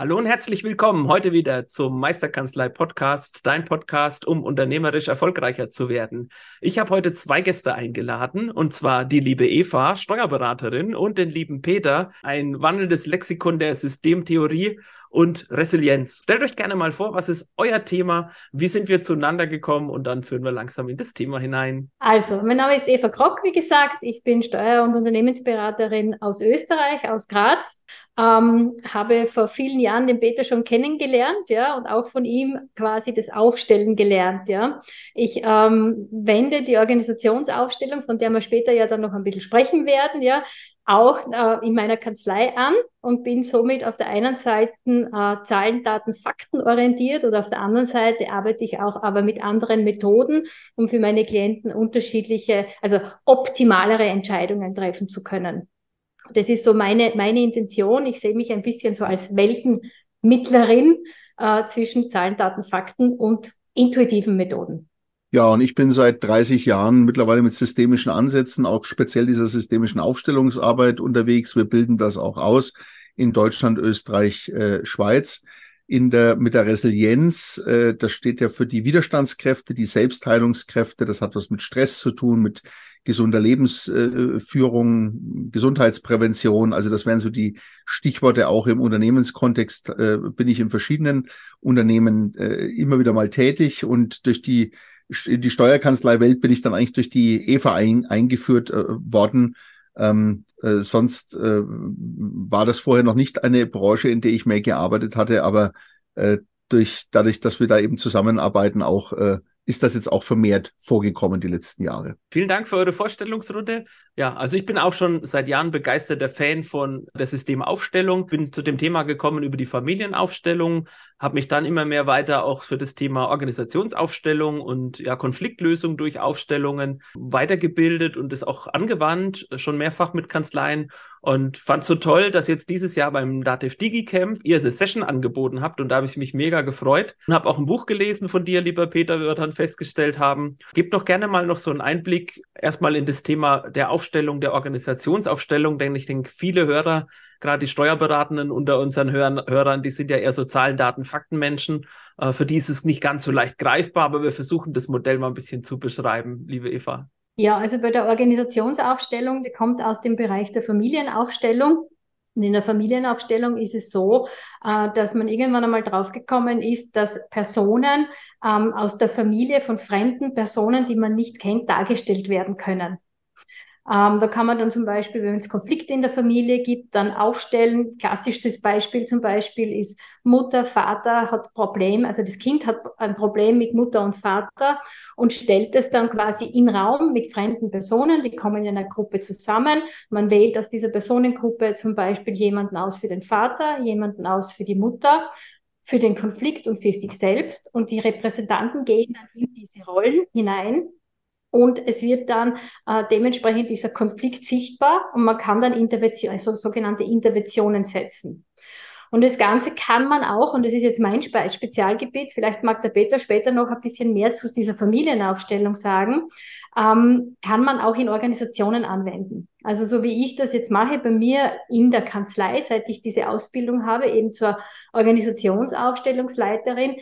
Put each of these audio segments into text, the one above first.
Hallo und herzlich willkommen heute wieder zum Meisterkanzlei Podcast, dein Podcast, um unternehmerisch erfolgreicher zu werden. Ich habe heute zwei Gäste eingeladen, und zwar die liebe Eva, Steuerberaterin, und den lieben Peter, ein wandelndes Lexikon der Systemtheorie und Resilienz. Stellt euch gerne mal vor, was ist euer Thema? Wie sind wir zueinander gekommen? Und dann führen wir langsam in das Thema hinein. Also, mein Name ist Eva Krock, wie gesagt. Ich bin Steuer- und Unternehmensberaterin aus Österreich, aus Graz. Ähm, habe vor vielen Jahren den Peter schon kennengelernt, ja, und auch von ihm quasi das Aufstellen gelernt, ja. Ich ähm, wende die Organisationsaufstellung, von der wir später ja dann noch ein bisschen sprechen werden, ja, auch äh, in meiner Kanzlei an und bin somit auf der einen Seite äh, Zahlen, Daten, Fakten orientiert und auf der anderen Seite arbeite ich auch aber mit anderen Methoden, um für meine Klienten unterschiedliche, also optimalere Entscheidungen treffen zu können. Das ist so meine, meine Intention. Ich sehe mich ein bisschen so als Weltenmittlerin äh, zwischen Zahlen, Daten, Fakten und intuitiven Methoden. Ja, und ich bin seit 30 Jahren mittlerweile mit systemischen Ansätzen, auch speziell dieser systemischen Aufstellungsarbeit unterwegs. Wir bilden das auch aus in Deutschland, Österreich, äh, Schweiz. In der, mit der Resilienz, äh, das steht ja für die Widerstandskräfte, die Selbstheilungskräfte. Das hat was mit Stress zu tun, mit gesunder Lebensführung, äh, Gesundheitsprävention. Also das wären so die Stichworte auch im Unternehmenskontext. Äh, bin ich in verschiedenen Unternehmen äh, immer wieder mal tätig und durch die die Steuerkanzlei-Welt bin ich dann eigentlich durch die EVA ein, eingeführt äh, worden. Ähm, äh, sonst äh, war das vorher noch nicht eine Branche, in der ich mehr gearbeitet hatte, aber äh, durch dadurch, dass wir da eben zusammenarbeiten, auch äh, ist das jetzt auch vermehrt vorgekommen die letzten Jahre. Vielen Dank für eure Vorstellungsrunde. Ja, also ich bin auch schon seit Jahren begeisterter Fan von der Systemaufstellung, bin zu dem Thema gekommen über die Familienaufstellung, habe mich dann immer mehr weiter auch für das Thema Organisationsaufstellung und ja, Konfliktlösung durch Aufstellungen weitergebildet und es auch angewandt, schon mehrfach mit Kanzleien und fand so toll, dass jetzt dieses Jahr beim Dativ DigiCamp ihr eine Session angeboten habt und da habe ich mich mega gefreut und habe auch ein Buch gelesen von dir, lieber Peter, wir dann festgestellt haben. Gebt doch gerne mal noch so einen Einblick erstmal in das Thema der Aufstellung, der Organisationsaufstellung, denn ich denke, viele Hörer gerade die Steuerberatenden unter unseren Hörern, Hörern, die sind ja eher so Zahlen, Daten, Faktenmenschen. Äh, für die ist es nicht ganz so leicht greifbar, aber wir versuchen das Modell mal ein bisschen zu beschreiben, liebe Eva. Ja, also bei der Organisationsaufstellung, die kommt aus dem Bereich der Familienaufstellung. Und in der Familienaufstellung ist es so, äh, dass man irgendwann einmal draufgekommen ist, dass Personen ähm, aus der Familie von fremden Personen, die man nicht kennt, dargestellt werden können. Ähm, da kann man dann zum Beispiel, wenn es Konflikte in der Familie gibt, dann aufstellen. Klassisches Beispiel zum Beispiel ist Mutter, Vater hat Problem, also das Kind hat ein Problem mit Mutter und Vater und stellt es dann quasi in Raum mit fremden Personen, die kommen in einer Gruppe zusammen. Man wählt aus dieser Personengruppe zum Beispiel jemanden aus für den Vater, jemanden aus für die Mutter für den Konflikt und für sich selbst. Und die Repräsentanten gehen dann in diese Rollen hinein und es wird dann äh, dementsprechend dieser Konflikt sichtbar und man kann dann Intervention, also sogenannte Interventionen setzen. Und das Ganze kann man auch, und das ist jetzt mein Spezialgebiet, vielleicht mag der Peter später noch ein bisschen mehr zu dieser Familienaufstellung sagen, ähm, kann man auch in Organisationen anwenden. Also so wie ich das jetzt mache bei mir in der Kanzlei, seit ich diese Ausbildung habe, eben zur Organisationsaufstellungsleiterin,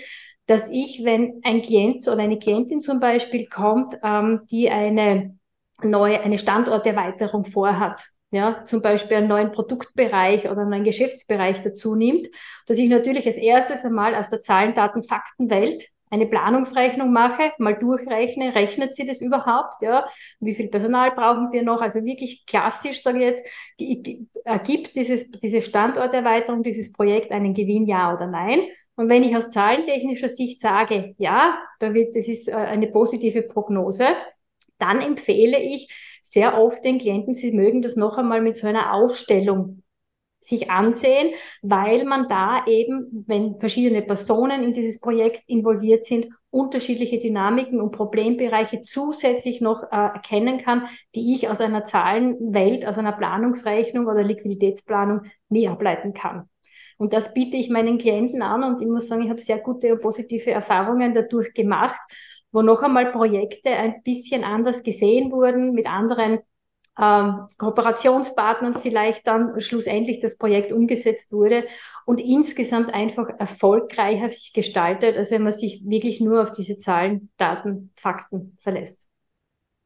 dass ich, wenn ein Klient oder eine Klientin zum Beispiel kommt, ähm, die eine neue, eine Standorterweiterung vorhat, ja, zum Beispiel einen neuen Produktbereich oder einen neuen Geschäftsbereich dazu nimmt, dass ich natürlich als erstes einmal aus der Zahlen, Daten, Faktenwelt eine Planungsrechnung mache, mal durchrechne, rechnet sie das überhaupt, ja, wie viel Personal brauchen wir noch, also wirklich klassisch, sage ich jetzt, ergibt dieses, diese Standorterweiterung, dieses Projekt einen Gewinn, ja oder nein, und wenn ich aus zahlentechnischer Sicht sage, ja, da wird, das ist äh, eine positive Prognose, dann empfehle ich sehr oft den Klienten, sie mögen das noch einmal mit so einer Aufstellung sich ansehen, weil man da eben, wenn verschiedene Personen in dieses Projekt involviert sind, unterschiedliche Dynamiken und Problembereiche zusätzlich noch äh, erkennen kann, die ich aus einer Zahlenwelt, aus einer Planungsrechnung oder Liquiditätsplanung nie ableiten kann. Und das biete ich meinen Klienten an und ich muss sagen, ich habe sehr gute und positive Erfahrungen dadurch gemacht, wo noch einmal Projekte ein bisschen anders gesehen wurden, mit anderen ähm, Kooperationspartnern vielleicht dann schlussendlich das Projekt umgesetzt wurde und insgesamt einfach erfolgreicher sich gestaltet, als wenn man sich wirklich nur auf diese Zahlen, Daten, Fakten verlässt.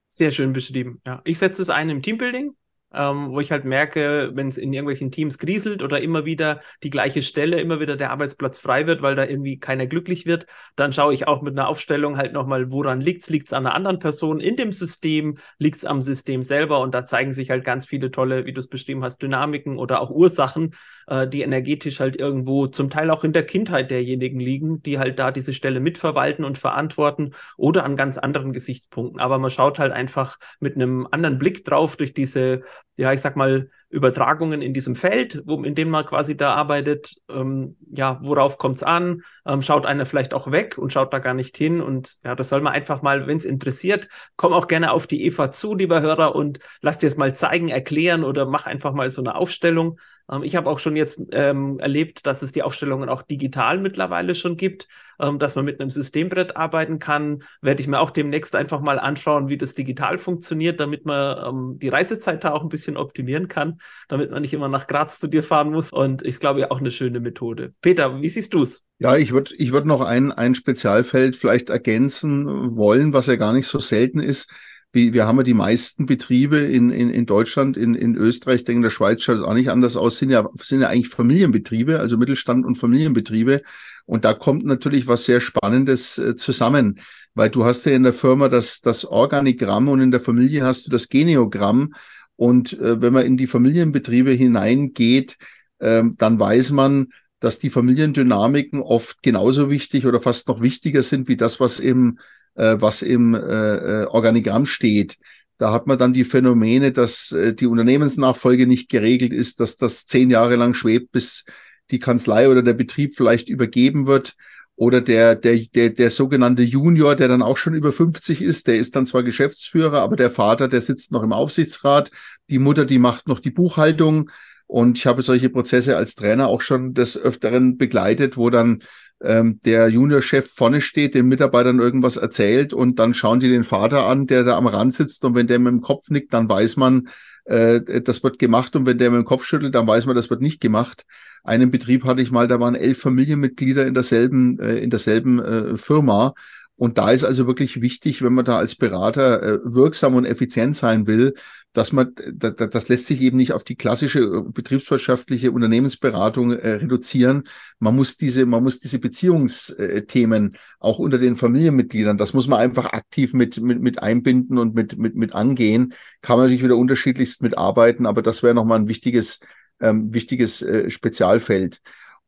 Sehr schön beschrieben. Ja. Ich setze es ein im Teambuilding ähm, wo ich halt merke, wenn es in irgendwelchen Teams grieselt oder immer wieder die gleiche Stelle, immer wieder der Arbeitsplatz frei wird, weil da irgendwie keiner glücklich wird, dann schaue ich auch mit einer Aufstellung halt nochmal, woran liegt's? Liegt's an einer anderen Person in dem System? Liegt's am System selber? Und da zeigen sich halt ganz viele tolle, wie du es beschrieben hast, Dynamiken oder auch Ursachen, äh, die energetisch halt irgendwo zum Teil auch in der Kindheit derjenigen liegen, die halt da diese Stelle mitverwalten und verantworten oder an ganz anderen Gesichtspunkten. Aber man schaut halt einfach mit einem anderen Blick drauf durch diese ja, ich sag mal, Übertragungen in diesem Feld, wo, in dem man quasi da arbeitet. Ähm, ja, worauf kommt es an? Ähm, schaut einer vielleicht auch weg und schaut da gar nicht hin. Und ja, das soll man einfach mal, wenn es interessiert, komm auch gerne auf die Eva zu, lieber Hörer, und lass dir es mal zeigen, erklären oder mach einfach mal so eine Aufstellung. Ähm, ich habe auch schon jetzt ähm, erlebt, dass es die Aufstellungen auch digital mittlerweile schon gibt, ähm, dass man mit einem Systembrett arbeiten kann. Werde ich mir auch demnächst einfach mal anschauen, wie das digital funktioniert, damit man ähm, die Reisezeit da auch ein bisschen optimieren kann, damit man nicht immer nach Graz zu dir fahren muss. Und ich glaube, ja auch eine schöne Methode. Peter, wie siehst du es? Ja, ich würde ich würd noch ein, ein Spezialfeld vielleicht ergänzen wollen, was ja gar nicht so selten ist wir haben ja die meisten Betriebe in, in, in Deutschland, in, in Österreich, ich denke, in der Schweiz schaut es auch nicht anders aus, sind ja, sind ja eigentlich Familienbetriebe, also Mittelstand und Familienbetriebe. Und da kommt natürlich was sehr Spannendes äh, zusammen, weil du hast ja in der Firma das, das Organigramm und in der Familie hast du das Geneogramm. Und äh, wenn man in die Familienbetriebe hineingeht, äh, dann weiß man, dass die Familiendynamiken oft genauso wichtig oder fast noch wichtiger sind wie das, was im äh, was im äh, äh, Organigramm steht. Da hat man dann die Phänomene, dass äh, die Unternehmensnachfolge nicht geregelt ist, dass das zehn Jahre lang schwebt, bis die Kanzlei oder der Betrieb vielleicht übergeben wird. Oder der, der, der, der sogenannte Junior, der dann auch schon über 50 ist, der ist dann zwar Geschäftsführer, aber der Vater, der sitzt noch im Aufsichtsrat. Die Mutter, die macht noch die Buchhaltung. Und ich habe solche Prozesse als Trainer auch schon des Öfteren begleitet, wo dann ähm, der Juniorchef vorne steht, den Mitarbeitern irgendwas erzählt und dann schauen die den Vater an, der da am Rand sitzt. Und wenn der mit dem Kopf nickt, dann weiß man, äh, das wird gemacht. Und wenn der mit dem Kopf schüttelt, dann weiß man, das wird nicht gemacht. Einen Betrieb hatte ich mal, da waren elf Familienmitglieder in derselben, äh, in derselben äh, Firma und da ist also wirklich wichtig, wenn man da als Berater äh, wirksam und effizient sein will, dass man, das, lässt sich eben nicht auf die klassische äh, betriebswirtschaftliche Unternehmensberatung äh, reduzieren. Man muss diese, man muss diese Beziehungsthemen auch unter den Familienmitgliedern, das muss man einfach aktiv mit, mit, mit einbinden und mit, mit, mit angehen. Kann man natürlich wieder unterschiedlichst mitarbeiten, aber das wäre nochmal ein wichtiges, ähm, wichtiges Spezialfeld.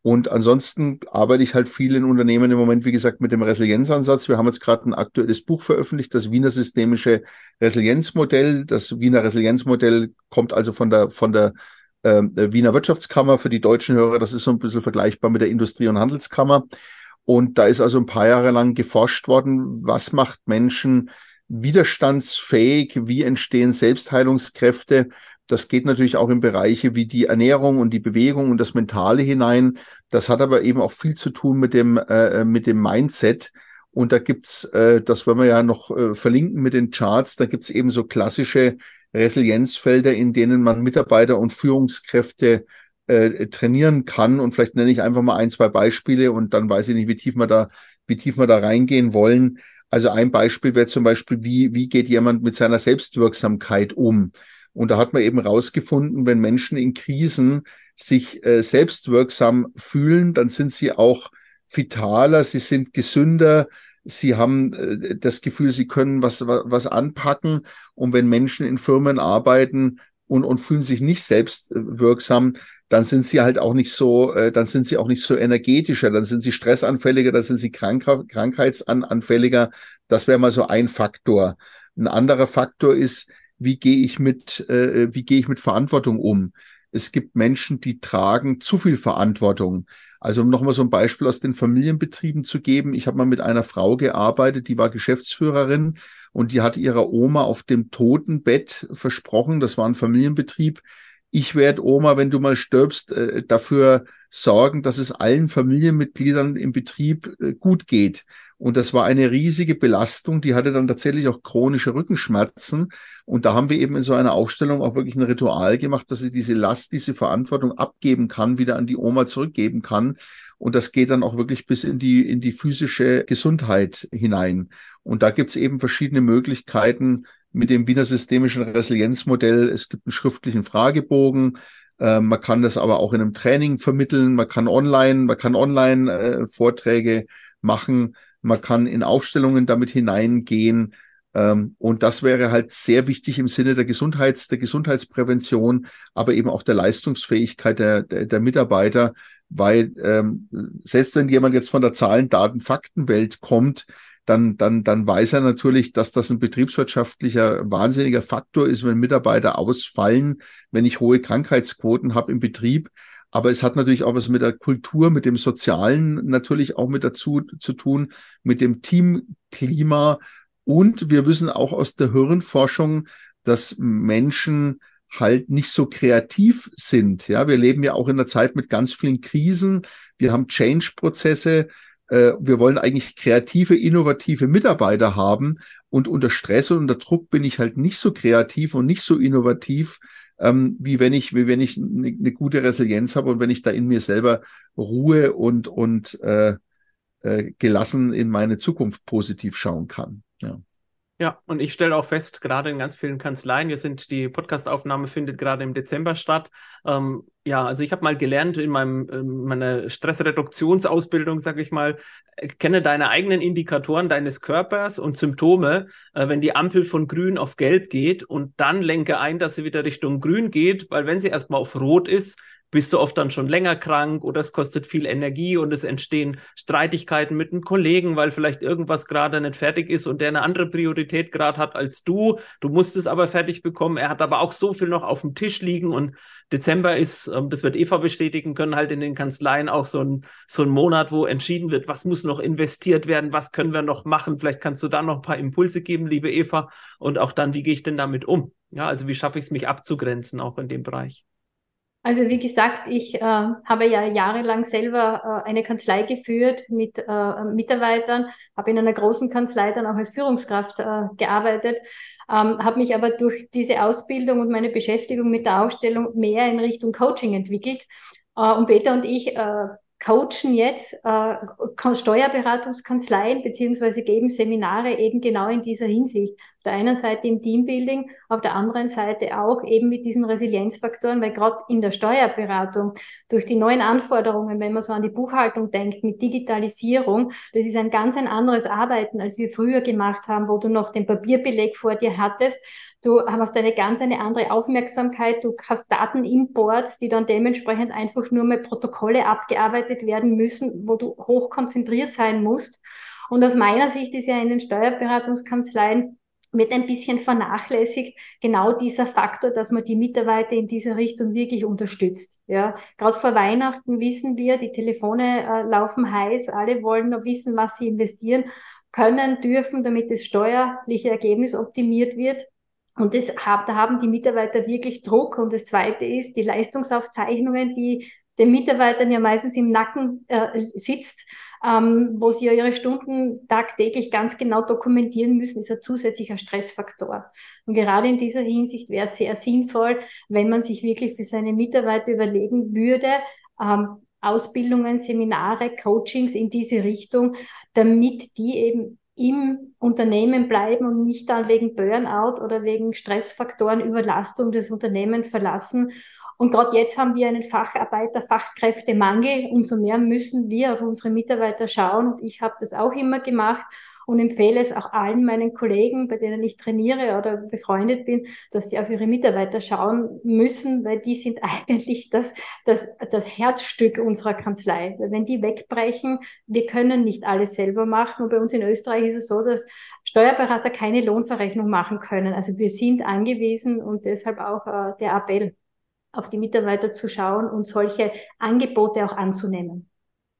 Und ansonsten arbeite ich halt viel in Unternehmen im Moment, wie gesagt, mit dem Resilienzansatz. Wir haben jetzt gerade ein aktuelles Buch veröffentlicht, das Wiener Systemische Resilienzmodell. Das Wiener Resilienzmodell kommt also von der, von der äh, Wiener Wirtschaftskammer für die deutschen Hörer. Das ist so ein bisschen vergleichbar mit der Industrie- und Handelskammer. Und da ist also ein paar Jahre lang geforscht worden, was macht Menschen widerstandsfähig, wie entstehen Selbstheilungskräfte das geht natürlich auch in Bereiche wie die Ernährung und die Bewegung und das Mentale hinein. Das hat aber eben auch viel zu tun mit dem, äh, äh, mit dem Mindset. Und da gibt's, äh, das wollen wir ja noch äh, verlinken mit den Charts, da gibt's eben so klassische Resilienzfelder, in denen man Mitarbeiter und Führungskräfte äh, trainieren kann. Und vielleicht nenne ich einfach mal ein, zwei Beispiele und dann weiß ich nicht, wie tief wir da, wie tief wir da reingehen wollen. Also ein Beispiel wäre zum Beispiel, wie, wie geht jemand mit seiner Selbstwirksamkeit um? Und da hat man eben rausgefunden, wenn Menschen in Krisen sich äh, selbstwirksam fühlen, dann sind sie auch vitaler, sie sind gesünder, sie haben äh, das Gefühl, sie können was, was, anpacken. Und wenn Menschen in Firmen arbeiten und, und fühlen sich nicht selbstwirksam, dann sind sie halt auch nicht so, äh, dann sind sie auch nicht so energetischer, dann sind sie stressanfälliger, dann sind sie krank, krankheitsanfälliger. Das wäre mal so ein Faktor. Ein anderer Faktor ist, wie gehe ich mit, äh, wie gehe ich mit Verantwortung um? Es gibt Menschen, die tragen zu viel Verantwortung. Also um nochmal so ein Beispiel aus den Familienbetrieben zu geben. Ich habe mal mit einer Frau gearbeitet, die war Geschäftsführerin und die hat ihrer Oma auf dem Totenbett versprochen, das war ein Familienbetrieb, ich werde Oma, wenn du mal stirbst, äh, dafür sorgen, dass es allen Familienmitgliedern im Betrieb äh, gut geht. Und das war eine riesige Belastung. Die hatte dann tatsächlich auch chronische Rückenschmerzen. Und da haben wir eben in so einer Aufstellung auch wirklich ein Ritual gemacht, dass sie diese Last, diese Verantwortung abgeben kann, wieder an die Oma zurückgeben kann. Und das geht dann auch wirklich bis in die, in die physische Gesundheit hinein. Und da gibt es eben verschiedene Möglichkeiten, mit dem Wiener Systemischen Resilienzmodell. Es gibt einen schriftlichen Fragebogen. Äh, man kann das aber auch in einem Training vermitteln. Man kann online, man kann online äh, Vorträge machen. Man kann in Aufstellungen damit hineingehen. Ähm, und das wäre halt sehr wichtig im Sinne der Gesundheits, der Gesundheitsprävention, aber eben auch der Leistungsfähigkeit der, der, der Mitarbeiter, weil ähm, selbst wenn jemand jetzt von der Zahlen, Daten, Faktenwelt kommt, dann, dann, dann weiß er natürlich, dass das ein betriebswirtschaftlicher wahnsinniger Faktor ist, wenn Mitarbeiter ausfallen, wenn ich hohe Krankheitsquoten habe im Betrieb. Aber es hat natürlich auch was mit der Kultur, mit dem Sozialen natürlich auch mit dazu zu tun, mit dem Teamklima. Und wir wissen auch aus der Hirnforschung, dass Menschen halt nicht so kreativ sind. Ja, wir leben ja auch in einer Zeit mit ganz vielen Krisen. Wir haben Change-Prozesse. Äh, wir wollen eigentlich kreative, innovative Mitarbeiter haben und unter Stress und unter Druck bin ich halt nicht so kreativ und nicht so innovativ, ähm, wie wenn ich, wie wenn ich eine, eine gute Resilienz habe und wenn ich da in mir selber Ruhe und, und äh, äh, gelassen in meine Zukunft positiv schauen kann. Ja. Ja, und ich stelle auch fest, gerade in ganz vielen Kanzleien, wir sind, die Podcastaufnahme findet gerade im Dezember statt. Ähm, ja, also ich habe mal gelernt in meinem in meiner Stressreduktionsausbildung, sage ich mal, äh, kenne deine eigenen Indikatoren deines Körpers und Symptome, äh, wenn die Ampel von grün auf gelb geht und dann lenke ein, dass sie wieder Richtung grün geht, weil wenn sie erstmal auf rot ist, bist du oft dann schon länger krank oder es kostet viel Energie und es entstehen Streitigkeiten mit einem Kollegen, weil vielleicht irgendwas gerade nicht fertig ist und der eine andere Priorität gerade hat als du. Du musst es aber fertig bekommen. Er hat aber auch so viel noch auf dem Tisch liegen und Dezember ist, ähm, das wird Eva bestätigen können, halt in den Kanzleien auch so ein, so ein Monat, wo entschieden wird, was muss noch investiert werden, was können wir noch machen. Vielleicht kannst du da noch ein paar Impulse geben, liebe Eva. Und auch dann, wie gehe ich denn damit um? Ja, also wie schaffe ich es, mich abzugrenzen, auch in dem Bereich? Also wie gesagt, ich äh, habe ja jahrelang selber äh, eine Kanzlei geführt mit äh, Mitarbeitern, habe in einer großen Kanzlei dann auch als Führungskraft äh, gearbeitet, ähm, habe mich aber durch diese Ausbildung und meine Beschäftigung mit der Ausstellung mehr in Richtung Coaching entwickelt. Äh, und Peter und ich äh, coachen jetzt äh, Steuerberatungskanzleien beziehungsweise geben Seminare eben genau in dieser Hinsicht der einen Seite im Teambuilding, auf der anderen Seite auch eben mit diesen Resilienzfaktoren, weil gerade in der Steuerberatung durch die neuen Anforderungen, wenn man so an die Buchhaltung denkt, mit Digitalisierung, das ist ein ganz ein anderes Arbeiten, als wir früher gemacht haben, wo du noch den Papierbeleg vor dir hattest. Du hast eine ganz eine andere Aufmerksamkeit, du hast Datenimports, die dann dementsprechend einfach nur mal Protokolle abgearbeitet werden müssen, wo du hoch konzentriert sein musst. Und aus meiner Sicht ist ja in den Steuerberatungskanzleien wird ein bisschen vernachlässigt, genau dieser Faktor, dass man die Mitarbeiter in dieser Richtung wirklich unterstützt. Ja, gerade vor Weihnachten wissen wir, die Telefone äh, laufen heiß, alle wollen noch wissen, was sie investieren können, dürfen, damit das steuerliche Ergebnis optimiert wird. Und das, da haben die Mitarbeiter wirklich Druck. Und das Zweite ist die Leistungsaufzeichnungen, die den Mitarbeitern ja meistens im Nacken äh, sitzt, ähm, wo sie ja ihre Stunden tagtäglich ganz genau dokumentieren müssen, ist ein zusätzlicher Stressfaktor. Und gerade in dieser Hinsicht wäre es sehr sinnvoll, wenn man sich wirklich für seine Mitarbeiter überlegen würde, ähm, Ausbildungen, Seminare, Coachings in diese Richtung, damit die eben im Unternehmen bleiben und nicht dann wegen Burnout oder wegen Stressfaktoren Überlastung des Unternehmens verlassen und gerade jetzt haben wir einen Facharbeiter, Fachkräftemangel. Umso mehr müssen wir auf unsere Mitarbeiter schauen. Und ich habe das auch immer gemacht und empfehle es auch allen meinen Kollegen, bei denen ich trainiere oder befreundet bin, dass sie auf ihre Mitarbeiter schauen müssen, weil die sind eigentlich das, das, das Herzstück unserer Kanzlei. Weil wenn die wegbrechen, wir können nicht alles selber machen. Und bei uns in Österreich ist es so, dass Steuerberater keine Lohnverrechnung machen können. Also wir sind angewiesen und deshalb auch äh, der Appell. Auf die Mitarbeiter zu schauen und solche Angebote auch anzunehmen.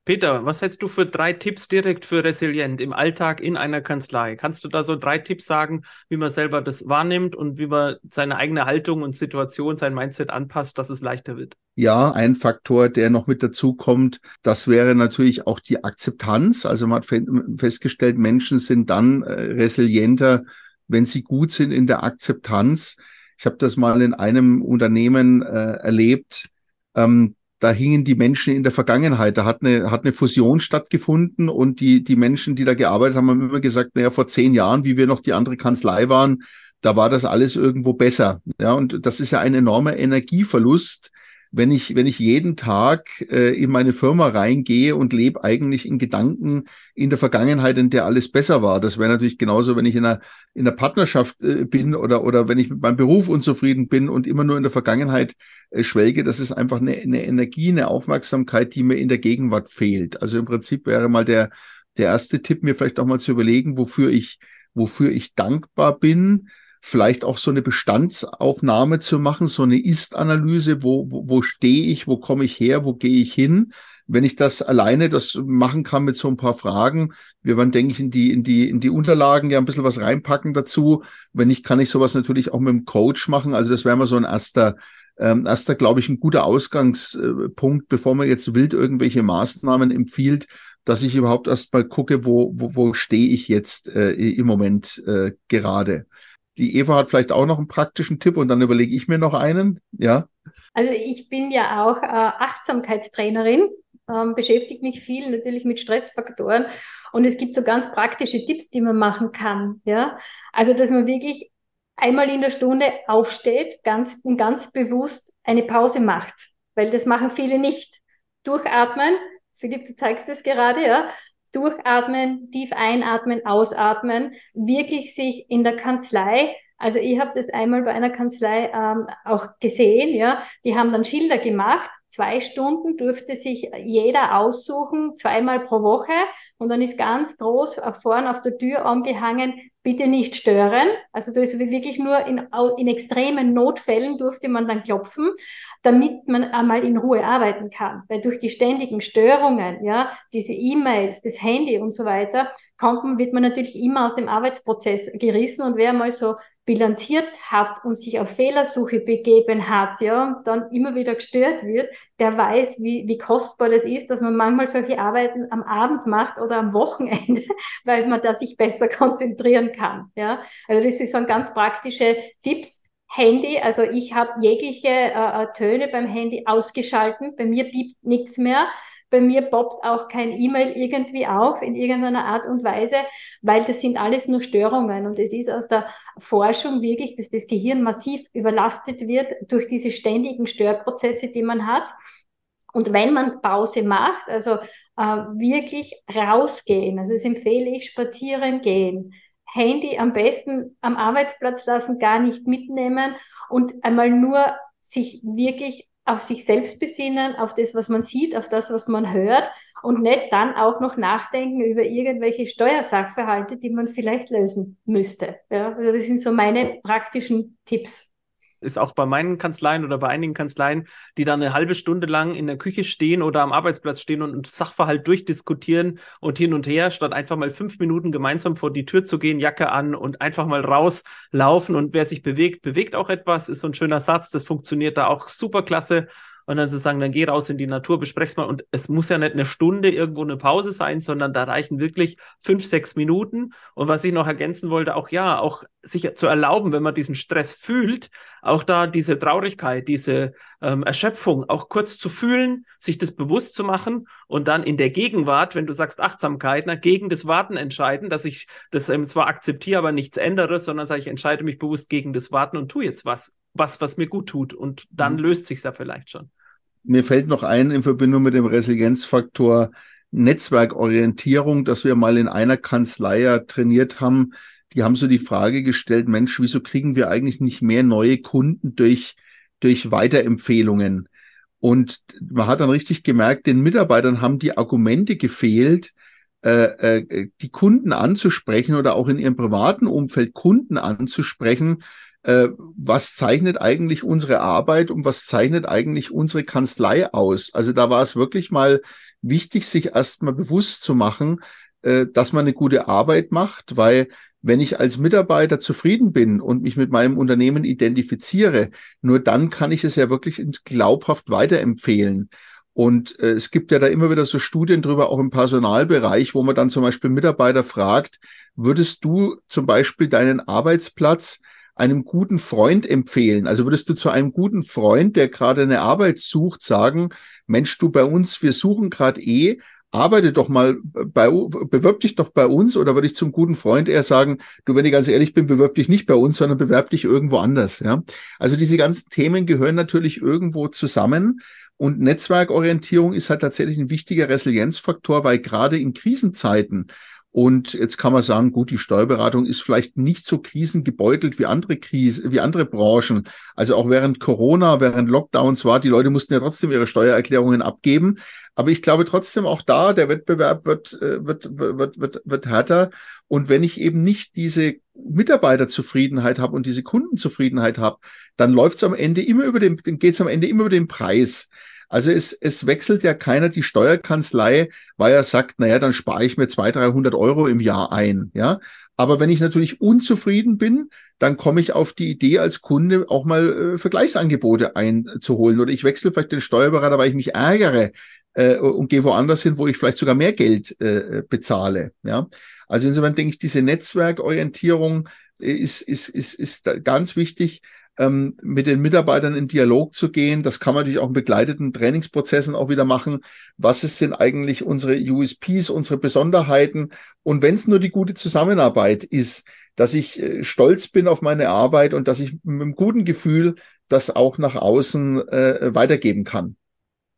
Peter, was hättest du für drei Tipps direkt für resilient im Alltag in einer Kanzlei? Kannst du da so drei Tipps sagen, wie man selber das wahrnimmt und wie man seine eigene Haltung und Situation, sein Mindset anpasst, dass es leichter wird? Ja, ein Faktor, der noch mit dazu kommt, das wäre natürlich auch die Akzeptanz. Also man hat festgestellt, Menschen sind dann äh, resilienter, wenn sie gut sind in der Akzeptanz. Ich habe das mal in einem Unternehmen äh, erlebt. Ähm, da hingen die Menschen in der Vergangenheit. Da hat eine, hat eine Fusion stattgefunden und die, die Menschen, die da gearbeitet haben, haben immer gesagt, naja, vor zehn Jahren, wie wir noch die andere Kanzlei waren, da war das alles irgendwo besser. Ja, und das ist ja ein enormer Energieverlust, wenn ich, wenn ich jeden Tag äh, in meine Firma reingehe und lebe eigentlich in Gedanken in der Vergangenheit, in der alles besser war. Das wäre natürlich genauso, wenn ich in einer, in einer Partnerschaft äh, bin oder, oder wenn ich mit meinem Beruf unzufrieden bin und immer nur in der Vergangenheit äh, schwelge. Das ist einfach eine, eine Energie, eine Aufmerksamkeit, die mir in der Gegenwart fehlt. Also im Prinzip wäre mal der, der erste Tipp, mir vielleicht auch mal zu überlegen, wofür ich, wofür ich dankbar bin vielleicht auch so eine Bestandsaufnahme zu machen, so eine Ist-Analyse, wo, wo, wo stehe ich, wo komme ich her, wo gehe ich hin. Wenn ich das alleine das machen kann mit so ein paar Fragen, wir werden, denke ich, in die, in die, in die Unterlagen ja ein bisschen was reinpacken dazu. Wenn nicht, kann ich sowas natürlich auch mit dem Coach machen. Also das wäre mal so ein erster, ähm, erster, glaube ich, ein guter Ausgangspunkt, bevor man jetzt wild irgendwelche Maßnahmen empfiehlt, dass ich überhaupt erst mal gucke, wo, wo, wo stehe ich jetzt äh, im Moment äh, gerade. Die Eva hat vielleicht auch noch einen praktischen Tipp und dann überlege ich mir noch einen. Ja. Also ich bin ja auch äh, Achtsamkeitstrainerin, ähm, beschäftige mich viel natürlich mit Stressfaktoren und es gibt so ganz praktische Tipps, die man machen kann. Ja, also dass man wirklich einmal in der Stunde aufsteht, ganz und ganz bewusst eine Pause macht, weil das machen viele nicht. Durchatmen, Philipp, du zeigst es gerade, ja, durchatmen, tief einatmen, ausatmen, wirklich sich in der Kanzlei also ich habe das einmal bei einer Kanzlei ähm, auch gesehen, ja. Die haben dann Schilder gemacht. Zwei Stunden durfte sich jeder aussuchen, zweimal pro Woche. Und dann ist ganz groß vorne auf der Tür angehangen, bitte nicht stören. Also da ist wirklich nur in, in extremen Notfällen durfte man dann klopfen, damit man einmal in Ruhe arbeiten kann. Weil durch die ständigen Störungen, ja, diese E-Mails, das Handy und so weiter, kommt man, wird man natürlich immer aus dem Arbeitsprozess gerissen und wer mal so bilanziert hat und sich auf Fehlersuche begeben hat, ja, und dann immer wieder gestört wird, der weiß, wie, wie kostbar das ist, dass man manchmal solche Arbeiten am Abend macht oder am Wochenende, weil man da sich besser konzentrieren kann. Ja, also das sind ganz praktische Tipps. Handy, also ich habe jegliche äh, äh, Töne beim Handy ausgeschalten. Bei mir biebt nichts mehr. Bei mir poppt auch kein E-Mail irgendwie auf in irgendeiner Art und Weise, weil das sind alles nur Störungen. Und es ist aus der Forschung wirklich, dass das Gehirn massiv überlastet wird durch diese ständigen Störprozesse, die man hat. Und wenn man Pause macht, also äh, wirklich rausgehen, also das empfehle ich, spazieren gehen, Handy am besten am Arbeitsplatz lassen, gar nicht mitnehmen und einmal nur sich wirklich auf sich selbst besinnen, auf das, was man sieht, auf das, was man hört und nicht dann auch noch nachdenken über irgendwelche Steuersachverhalte, die man vielleicht lösen müsste. Ja, also das sind so meine praktischen Tipps ist auch bei meinen Kanzleien oder bei einigen Kanzleien, die dann eine halbe Stunde lang in der Küche stehen oder am Arbeitsplatz stehen und Sachverhalt durchdiskutieren und hin und her, statt einfach mal fünf Minuten gemeinsam vor die Tür zu gehen, Jacke an und einfach mal rauslaufen. Und wer sich bewegt, bewegt auch etwas, ist so ein schöner Satz. Das funktioniert da auch super klasse und dann zu sagen, dann geh raus in die Natur, besprech's mal. Und es muss ja nicht eine Stunde irgendwo eine Pause sein, sondern da reichen wirklich fünf, sechs Minuten. Und was ich noch ergänzen wollte, auch ja, auch sich zu erlauben, wenn man diesen Stress fühlt, auch da diese Traurigkeit, diese ähm, Erschöpfung auch kurz zu fühlen, sich das bewusst zu machen und dann in der Gegenwart, wenn du sagst Achtsamkeit, na, gegen das Warten entscheiden, dass ich das ähm, zwar akzeptiere, aber nichts ändere, sondern sage ich entscheide mich bewusst gegen das Warten und tue jetzt was was, was mir gut tut. Und dann mhm. löst sich ja vielleicht schon. Mir fällt noch ein in Verbindung mit dem Resilienzfaktor Netzwerkorientierung, dass wir mal in einer Kanzlei ja trainiert haben. Die haben so die Frage gestellt, Mensch, wieso kriegen wir eigentlich nicht mehr neue Kunden durch, durch Weiterempfehlungen? Und man hat dann richtig gemerkt, den Mitarbeitern haben die Argumente gefehlt, äh, äh, die Kunden anzusprechen oder auch in ihrem privaten Umfeld Kunden anzusprechen, äh, was zeichnet eigentlich unsere Arbeit und was zeichnet eigentlich unsere Kanzlei aus? Also da war es wirklich mal wichtig, sich erstmal bewusst zu machen, äh, dass man eine gute Arbeit macht, weil wenn ich als Mitarbeiter zufrieden bin und mich mit meinem Unternehmen identifiziere, nur dann kann ich es ja wirklich glaubhaft weiterempfehlen. Und äh, es gibt ja da immer wieder so Studien drüber, auch im Personalbereich, wo man dann zum Beispiel Mitarbeiter fragt, würdest du zum Beispiel deinen Arbeitsplatz einem guten Freund empfehlen? Also würdest du zu einem guten Freund, der gerade eine Arbeit sucht, sagen, Mensch, du bei uns, wir suchen gerade eh, arbeite doch mal bei, bewirb dich doch bei uns oder würde ich zum guten Freund eher sagen, du, wenn ich ganz ehrlich bin, bewirb dich nicht bei uns, sondern bewerb dich irgendwo anders, ja. Also diese ganzen Themen gehören natürlich irgendwo zusammen und Netzwerkorientierung ist halt tatsächlich ein wichtiger Resilienzfaktor, weil gerade in Krisenzeiten und jetzt kann man sagen, gut, die Steuerberatung ist vielleicht nicht so krisengebeutelt wie andere Krisen, wie andere Branchen. Also auch während Corona, während Lockdowns war, die Leute mussten ja trotzdem ihre Steuererklärungen abgeben. Aber ich glaube trotzdem auch da, der Wettbewerb wird, äh, wird, wird, wird, wird härter. Und wenn ich eben nicht diese Mitarbeiterzufriedenheit habe und diese Kundenzufriedenheit habe, dann läuft es am Ende immer über den, geht es am Ende immer über den Preis. Also es, es wechselt ja keiner die Steuerkanzlei, weil er sagt, naja, dann spare ich mir 200, 300 Euro im Jahr ein. Ja, aber wenn ich natürlich unzufrieden bin, dann komme ich auf die Idee als Kunde auch mal äh, Vergleichsangebote einzuholen oder ich wechsle vielleicht den Steuerberater, weil ich mich ärgere äh, und gehe woanders hin, wo ich vielleicht sogar mehr Geld äh, bezahle. Ja, also insofern denke ich, diese Netzwerkorientierung ist, ist, ist, ist ganz wichtig ähm, mit den Mitarbeitern in Dialog zu gehen. Das kann man natürlich auch in begleiteten Trainingsprozessen auch wieder machen. Was ist denn eigentlich unsere USPs, unsere Besonderheiten? Und wenn es nur die gute Zusammenarbeit ist, dass ich äh, stolz bin auf meine Arbeit und dass ich mit einem guten Gefühl das auch nach außen äh, weitergeben kann.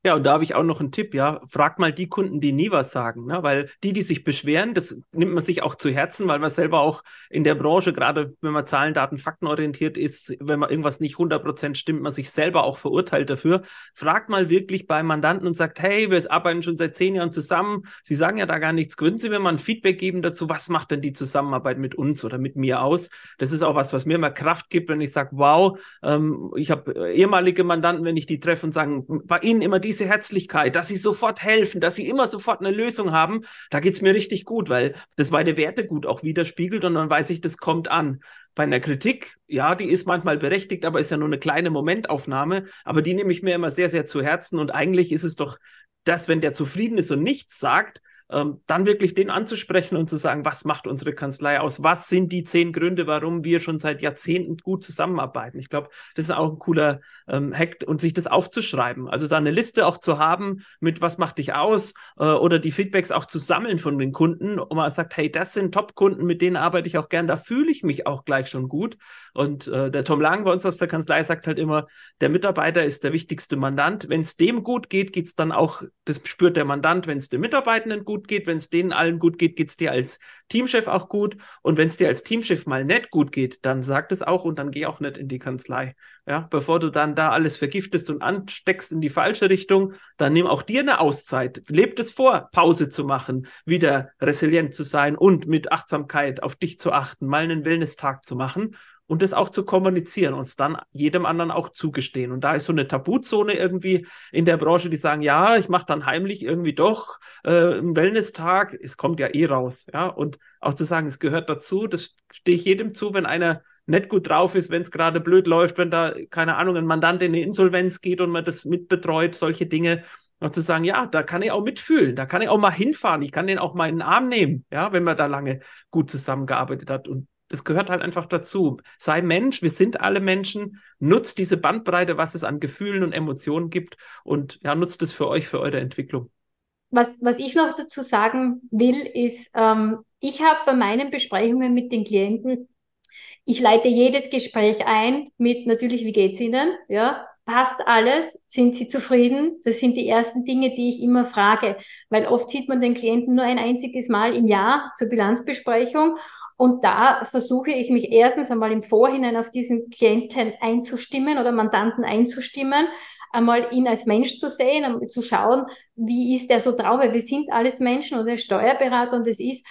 Ja, und da habe ich auch noch einen Tipp, ja. Frag mal die Kunden, die nie was sagen, ne? weil die, die sich beschweren, das nimmt man sich auch zu Herzen, weil man selber auch in der Branche, gerade wenn man Zahlen, Daten, Fakten orientiert ist, wenn man irgendwas nicht 100% stimmt, man sich selber auch verurteilt dafür. Frag mal wirklich bei Mandanten und sagt, hey, wir arbeiten schon seit zehn Jahren zusammen. Sie sagen ja da gar nichts. Können Sie mir mal ein Feedback geben dazu? Was macht denn die Zusammenarbeit mit uns oder mit mir aus? Das ist auch was, was mir immer Kraft gibt, wenn ich sage, wow, ähm, ich habe ehemalige Mandanten, wenn ich die treffe und sagen, bei Ihnen immer die diese Herzlichkeit, dass sie sofort helfen, dass sie immer sofort eine Lösung haben, da geht es mir richtig gut, weil das meine Werte gut auch widerspiegelt und dann weiß ich, das kommt an. Bei einer Kritik, ja, die ist manchmal berechtigt, aber ist ja nur eine kleine Momentaufnahme, aber die nehme ich mir immer sehr, sehr zu Herzen und eigentlich ist es doch das, wenn der zufrieden ist und nichts sagt, ähm, dann wirklich den anzusprechen und zu sagen, was macht unsere Kanzlei aus? Was sind die zehn Gründe, warum wir schon seit Jahrzehnten gut zusammenarbeiten? Ich glaube, das ist auch ein cooler ähm, Hack und sich das aufzuschreiben. Also da eine Liste auch zu haben mit was macht dich aus äh, oder die Feedbacks auch zu sammeln von den Kunden und man sagt, hey, das sind Top-Kunden, mit denen arbeite ich auch gern, da fühle ich mich auch gleich schon gut. Und äh, der Tom Lang bei uns aus der Kanzlei sagt halt immer, der Mitarbeiter ist der wichtigste Mandant. Wenn es dem gut geht, geht es dann auch, das spürt der Mandant, wenn es dem Mitarbeitenden gut gut geht, wenn es denen allen gut geht, geht es dir als Teamchef auch gut. Und wenn es dir als Teamchef mal nicht gut geht, dann sag es auch und dann geh auch nicht in die Kanzlei. Ja, bevor du dann da alles vergiftest und ansteckst in die falsche Richtung, dann nimm auch dir eine Auszeit. Leb es vor, Pause zu machen, wieder resilient zu sein und mit Achtsamkeit auf dich zu achten, mal einen Wellness-Tag zu machen und das auch zu kommunizieren und es dann jedem anderen auch zugestehen. Und da ist so eine Tabuzone irgendwie in der Branche, die sagen, ja, ich mache dann heimlich irgendwie doch äh, einen Wellness-Tag. Es kommt ja eh raus, ja. Und auch zu sagen, es gehört dazu, das stehe ich jedem zu, wenn einer nicht gut drauf ist, wenn es gerade blöd läuft, wenn da, keine Ahnung, ein Mandant in eine Insolvenz geht und man das mitbetreut, solche Dinge. Und zu sagen, ja, da kann ich auch mitfühlen, da kann ich auch mal hinfahren, ich kann den auch mal in den Arm nehmen, ja, wenn man da lange gut zusammengearbeitet hat. Und das gehört halt einfach dazu. Sei Mensch, wir sind alle Menschen, nutzt diese Bandbreite, was es an Gefühlen und Emotionen gibt und ja, nutzt es für euch, für eure Entwicklung. Was, was ich noch dazu sagen will, ist, ähm, ich habe bei meinen Besprechungen mit den Klienten, ich leite jedes Gespräch ein mit natürlich, wie geht's Ihnen? Ja, passt alles? Sind Sie zufrieden? Das sind die ersten Dinge, die ich immer frage, weil oft sieht man den Klienten nur ein einziges Mal im Jahr zur Bilanzbesprechung und da versuche ich mich erstens einmal im Vorhinein auf diesen Klienten einzustimmen oder Mandanten einzustimmen, einmal ihn als Mensch zu sehen, zu schauen, wie ist er so drauf, weil wir sind alles Menschen und er ist Steuerberater und es ist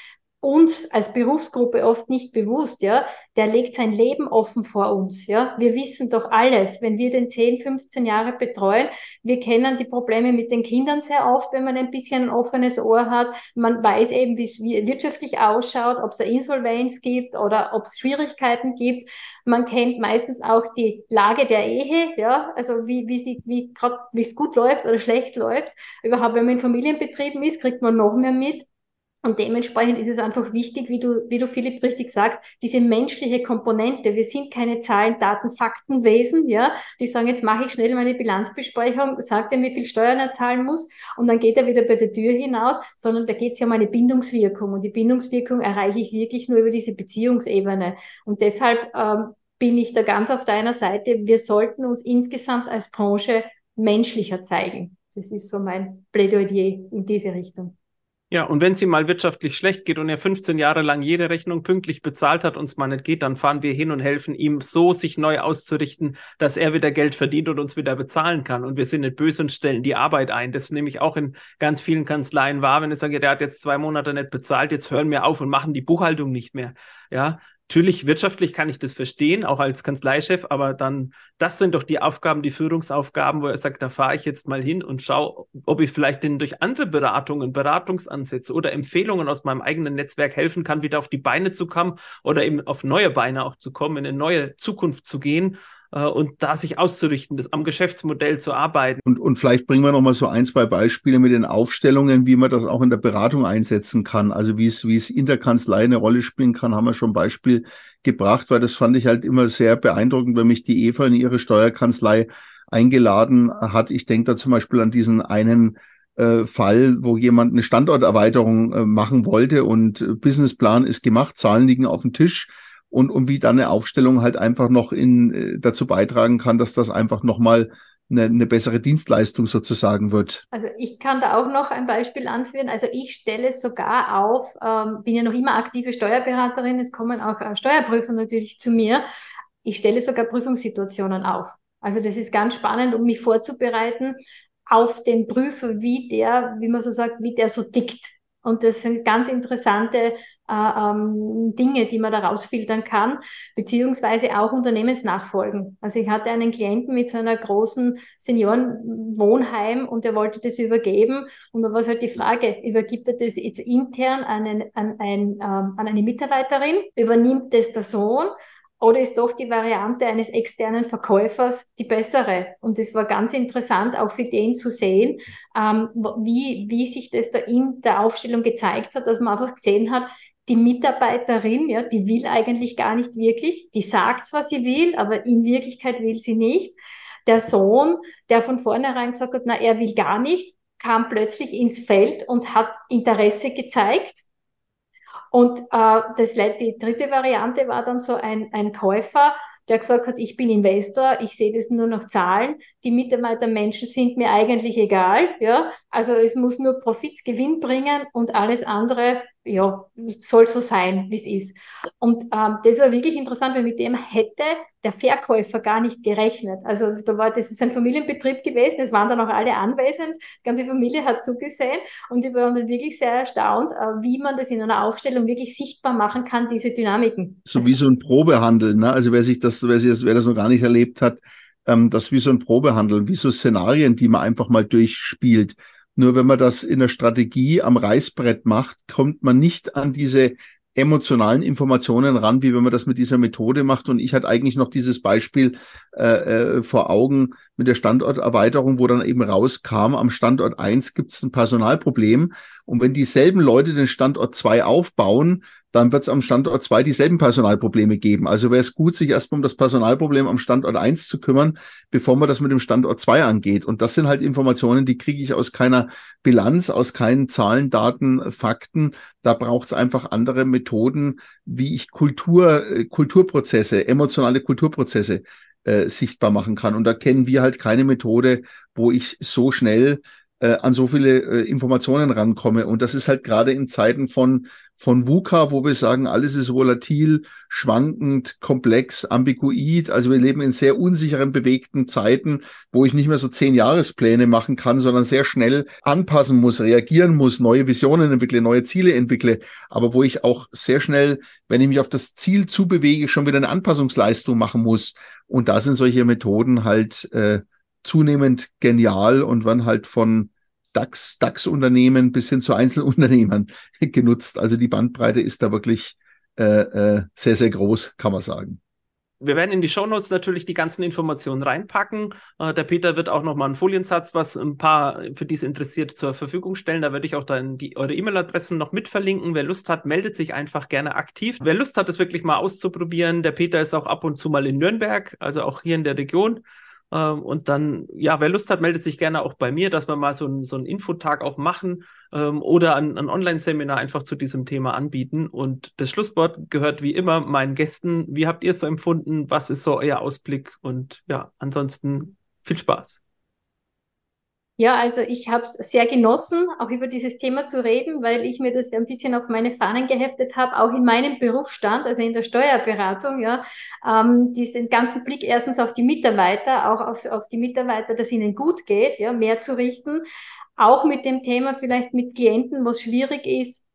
uns als Berufsgruppe oft nicht bewusst, ja, der legt sein Leben offen vor uns, ja. Wir wissen doch alles, wenn wir den 10, 15 Jahre betreuen, wir kennen die Probleme mit den Kindern sehr oft, wenn man ein bisschen ein offenes Ohr hat. Man weiß eben, wie es wirtschaftlich ausschaut, ob es eine Insolvenz gibt oder ob es Schwierigkeiten gibt. Man kennt meistens auch die Lage der Ehe, ja, also wie, wie sie, wie gerade, wie es gut läuft oder schlecht läuft. Überhaupt, wenn man in Familienbetrieben ist, kriegt man noch mehr mit. Und dementsprechend ist es einfach wichtig, wie du, wie du Philipp richtig sagst, diese menschliche Komponente. Wir sind keine Zahlen, Daten, Faktenwesen, ja. Die sagen, jetzt mache ich schnell meine Bilanzbesprechung, sagt er, wie viel Steuern er zahlen muss und dann geht er wieder bei der Tür hinaus, sondern da geht es ja um eine Bindungswirkung und die Bindungswirkung erreiche ich wirklich nur über diese Beziehungsebene. Und deshalb ähm, bin ich da ganz auf deiner Seite. Wir sollten uns insgesamt als Branche menschlicher zeigen. Das ist so mein Plädoyer in diese Richtung. Ja, und wenn es ihm mal wirtschaftlich schlecht geht und er 15 Jahre lang jede Rechnung pünktlich bezahlt hat und es mal nicht geht, dann fahren wir hin und helfen ihm so, sich neu auszurichten, dass er wieder Geld verdient und uns wieder bezahlen kann. Und wir sind nicht böse und stellen die Arbeit ein. Das nehme ich auch in ganz vielen Kanzleien wahr, wenn ich sage, der hat jetzt zwei Monate nicht bezahlt, jetzt hören wir auf und machen die Buchhaltung nicht mehr. Ja, Natürlich, wirtschaftlich kann ich das verstehen, auch als Kanzleichef, aber dann, das sind doch die Aufgaben, die Führungsaufgaben, wo er sagt, da fahre ich jetzt mal hin und schaue, ob ich vielleicht denen durch andere Beratungen, Beratungsansätze oder Empfehlungen aus meinem eigenen Netzwerk helfen kann, wieder auf die Beine zu kommen oder eben auf neue Beine auch zu kommen, in eine neue Zukunft zu gehen und da sich auszurichten, das am Geschäftsmodell zu arbeiten. Und, und vielleicht bringen wir noch mal so ein, zwei Beispiele mit den Aufstellungen, wie man das auch in der Beratung einsetzen kann. Also wie es, wie es in der Kanzlei eine Rolle spielen kann, haben wir schon Beispiel gebracht, weil das fand ich halt immer sehr beeindruckend, wenn mich die Eva in ihre Steuerkanzlei eingeladen hat. Ich denke da zum Beispiel an diesen einen äh, Fall, wo jemand eine Standorterweiterung äh, machen wollte und Businessplan ist gemacht, Zahlen liegen auf dem Tisch und, und wie dann eine Aufstellung halt einfach noch in, äh, dazu beitragen kann, dass das einfach nochmal eine, eine bessere Dienstleistung sozusagen wird. Also ich kann da auch noch ein Beispiel anführen. Also ich stelle sogar auf, ähm, bin ja noch immer aktive Steuerberaterin, es kommen auch äh, Steuerprüfer natürlich zu mir. Ich stelle sogar Prüfungssituationen auf. Also das ist ganz spannend, um mich vorzubereiten auf den Prüfer, wie der, wie man so sagt, wie der so tickt. Und das sind ganz interessante äh, ähm, Dinge, die man da rausfiltern kann, beziehungsweise auch Unternehmensnachfolgen. Also ich hatte einen Klienten mit so einer großen Seniorenwohnheim und der wollte das übergeben. Und da war es halt die Frage, übergibt er das jetzt intern an, einen, an, ein, ähm, an eine Mitarbeiterin? Übernimmt das der Sohn? Oder ist doch die Variante eines externen Verkäufers die bessere? Und es war ganz interessant, auch für den zu sehen, ähm, wie, wie sich das da in der Aufstellung gezeigt hat, dass man einfach gesehen hat, die Mitarbeiterin, ja, die will eigentlich gar nicht wirklich, die sagt zwar, sie will, aber in Wirklichkeit will sie nicht. Der Sohn, der von vornherein gesagt hat, na, er will gar nicht, kam plötzlich ins Feld und hat Interesse gezeigt und äh, das, die dritte Variante war dann so ein, ein Käufer, der gesagt hat, ich bin Investor, ich sehe das nur noch Zahlen, die Mitarbeiter Menschen sind mir eigentlich egal, ja, also es muss nur Profit, Gewinn bringen und alles andere ja, soll so sein, wie es ist. Und ähm, das war wirklich interessant, weil mit dem hätte der Verkäufer gar nicht gerechnet. Also da war, das ist ein Familienbetrieb gewesen, es waren dann auch alle anwesend, die ganze Familie hat zugesehen und die waren dann wirklich sehr erstaunt, äh, wie man das in einer Aufstellung wirklich sichtbar machen kann, diese Dynamiken. So wie so ein Probehandel, ne? Also wer sich das, wer, sich das, wer das noch gar nicht erlebt hat, ähm, das wie so ein Probehandel, wie so Szenarien, die man einfach mal durchspielt. Nur wenn man das in der Strategie am Reißbrett macht, kommt man nicht an diese emotionalen Informationen ran, wie wenn man das mit dieser Methode macht. Und ich hatte eigentlich noch dieses Beispiel äh, äh, vor Augen mit der Standorterweiterung, wo dann eben rauskam, am Standort eins gibt es ein Personalproblem. Und wenn dieselben Leute den Standort zwei aufbauen, dann wird es am Standort zwei dieselben Personalprobleme geben. Also wäre es gut, sich erstmal um das Personalproblem am Standort eins zu kümmern, bevor man das mit dem Standort zwei angeht. Und das sind halt Informationen, die kriege ich aus keiner Bilanz, aus keinen Zahlen, Daten, Fakten. Da braucht es einfach andere Methoden, wie ich Kultur, äh, Kulturprozesse, emotionale Kulturprozesse äh, sichtbar machen kann. Und da kennen wir halt keine Methode, wo ich so schnell äh, an so viele äh, Informationen rankomme. Und das ist halt gerade in Zeiten von, von VUCA, wo wir sagen, alles ist volatil, schwankend, komplex, ambiguit. Also wir leben in sehr unsicheren, bewegten Zeiten, wo ich nicht mehr so zehn Jahrespläne machen kann, sondern sehr schnell anpassen muss, reagieren muss, neue Visionen entwickle, neue Ziele entwickle, aber wo ich auch sehr schnell, wenn ich mich auf das Ziel zubewege, schon wieder eine Anpassungsleistung machen muss. Und da sind solche Methoden halt äh, zunehmend genial und werden halt von DAX, DAX-Unternehmen bis hin zu Einzelunternehmern genutzt. Also die Bandbreite ist da wirklich äh, äh, sehr, sehr groß, kann man sagen. Wir werden in die Shownotes natürlich die ganzen Informationen reinpacken. Äh, der Peter wird auch nochmal einen Foliensatz, was ein paar, für die es interessiert, zur Verfügung stellen. Da werde ich auch dann die, eure E-Mail-Adressen noch mit verlinken. Wer Lust hat, meldet sich einfach gerne aktiv. Wer Lust hat, es wirklich mal auszuprobieren, der Peter ist auch ab und zu mal in Nürnberg, also auch hier in der Region. Ähm, und dann, ja, wer Lust hat, meldet sich gerne auch bei mir, dass wir mal so, ein, so einen Infotag auch machen ähm, oder ein, ein Online-Seminar einfach zu diesem Thema anbieten. Und das Schlusswort gehört wie immer meinen Gästen. Wie habt ihr es so empfunden? Was ist so euer Ausblick? Und ja, ansonsten viel Spaß. Ja, also ich habe es sehr genossen, auch über dieses Thema zu reden, weil ich mir das ein bisschen auf meine Fahnen geheftet habe, auch in meinem Berufsstand, also in der Steuerberatung, ja, ähm, diesen ganzen Blick erstens auf die Mitarbeiter, auch auf, auf die Mitarbeiter, dass ihnen gut geht, ja, mehr zu richten, auch mit dem Thema vielleicht mit Klienten, was schwierig ist,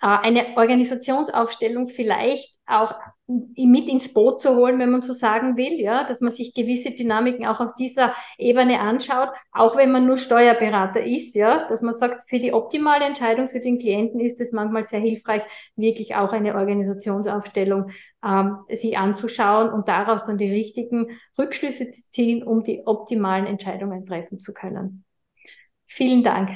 äh, eine Organisationsaufstellung vielleicht auch mit ins Boot zu holen, wenn man so sagen will, ja, dass man sich gewisse Dynamiken auch auf dieser Ebene anschaut, auch wenn man nur Steuerberater ist, ja, dass man sagt, für die optimale Entscheidung für den Klienten ist es manchmal sehr hilfreich, wirklich auch eine Organisationsaufstellung ähm, sich anzuschauen und daraus dann die richtigen Rückschlüsse zu ziehen, um die optimalen Entscheidungen treffen zu können. Vielen Dank.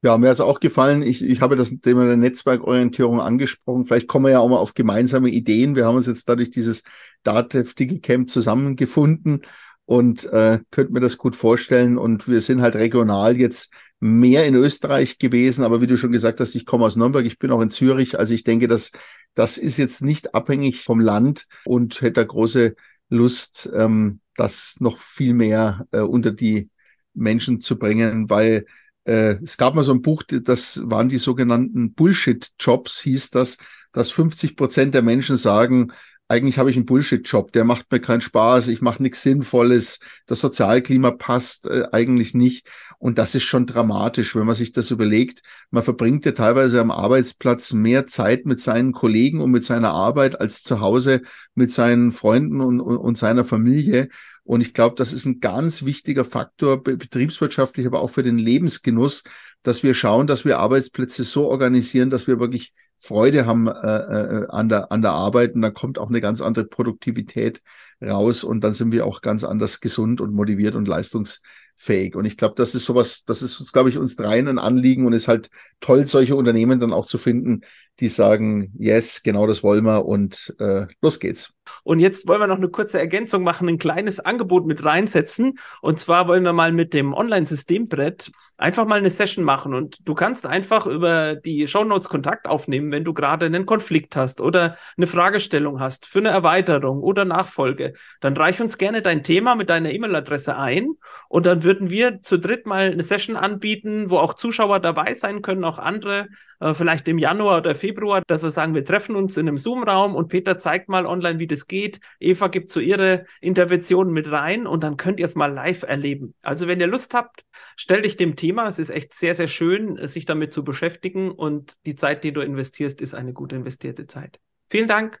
Ja, mir es auch gefallen. Ich, ich habe das Thema der Netzwerkorientierung angesprochen. Vielleicht kommen wir ja auch mal auf gemeinsame Ideen. Wir haben uns jetzt dadurch dieses DATEV Camp zusammengefunden und äh, könnte mir das gut vorstellen. Und wir sind halt regional jetzt mehr in Österreich gewesen. Aber wie du schon gesagt hast, ich komme aus Nürnberg, ich bin auch in Zürich. Also ich denke, dass das ist jetzt nicht abhängig vom Land und hätte große Lust, ähm, das noch viel mehr äh, unter die Menschen zu bringen, weil äh, es gab mal so ein Buch, das waren die sogenannten Bullshit-Jobs, hieß das, dass 50 Prozent der Menschen sagen, eigentlich habe ich einen Bullshit-Job, der macht mir keinen Spaß, ich mache nichts Sinnvolles, das Sozialklima passt äh, eigentlich nicht. Und das ist schon dramatisch, wenn man sich das überlegt. Man verbringt ja teilweise am Arbeitsplatz mehr Zeit mit seinen Kollegen und mit seiner Arbeit als zu Hause mit seinen Freunden und, und, und seiner Familie. Und ich glaube, das ist ein ganz wichtiger Faktor, betriebswirtschaftlich, aber auch für den Lebensgenuss, dass wir schauen, dass wir Arbeitsplätze so organisieren, dass wir wirklich Freude haben äh, äh, an, der, an der Arbeit und dann kommt auch eine ganz andere Produktivität raus und dann sind wir auch ganz anders gesund und motiviert und leistungsfähig. Und ich glaube, das ist sowas, das ist, glaube ich, uns dreien ein Anliegen und ist halt toll, solche Unternehmen dann auch zu finden, die sagen, yes, genau das wollen wir und äh, los geht's. Und jetzt wollen wir noch eine kurze Ergänzung machen, ein kleines Angebot mit reinsetzen. Und zwar wollen wir mal mit dem Online-Systembrett einfach mal eine Session machen. Und du kannst einfach über die Shownotes Kontakt aufnehmen, wenn du gerade einen Konflikt hast oder eine Fragestellung hast für eine Erweiterung oder Nachfolge. Dann reich uns gerne dein Thema mit deiner E-Mail-Adresse ein. Und dann würden wir zu dritt mal eine Session anbieten, wo auch Zuschauer dabei sein können, auch andere, äh, vielleicht im Januar oder Februar, dass wir sagen, wir treffen uns in einem Zoom-Raum und Peter zeigt mal online, wie das geht. Eva gibt so ihre Interventionen mit rein und dann könnt ihr es mal live erleben. Also wenn ihr Lust habt, stell dich dem Thema. Es ist echt sehr, sehr schön, sich damit zu beschäftigen und die Zeit, die du investierst, ist eine gut investierte Zeit. Vielen Dank.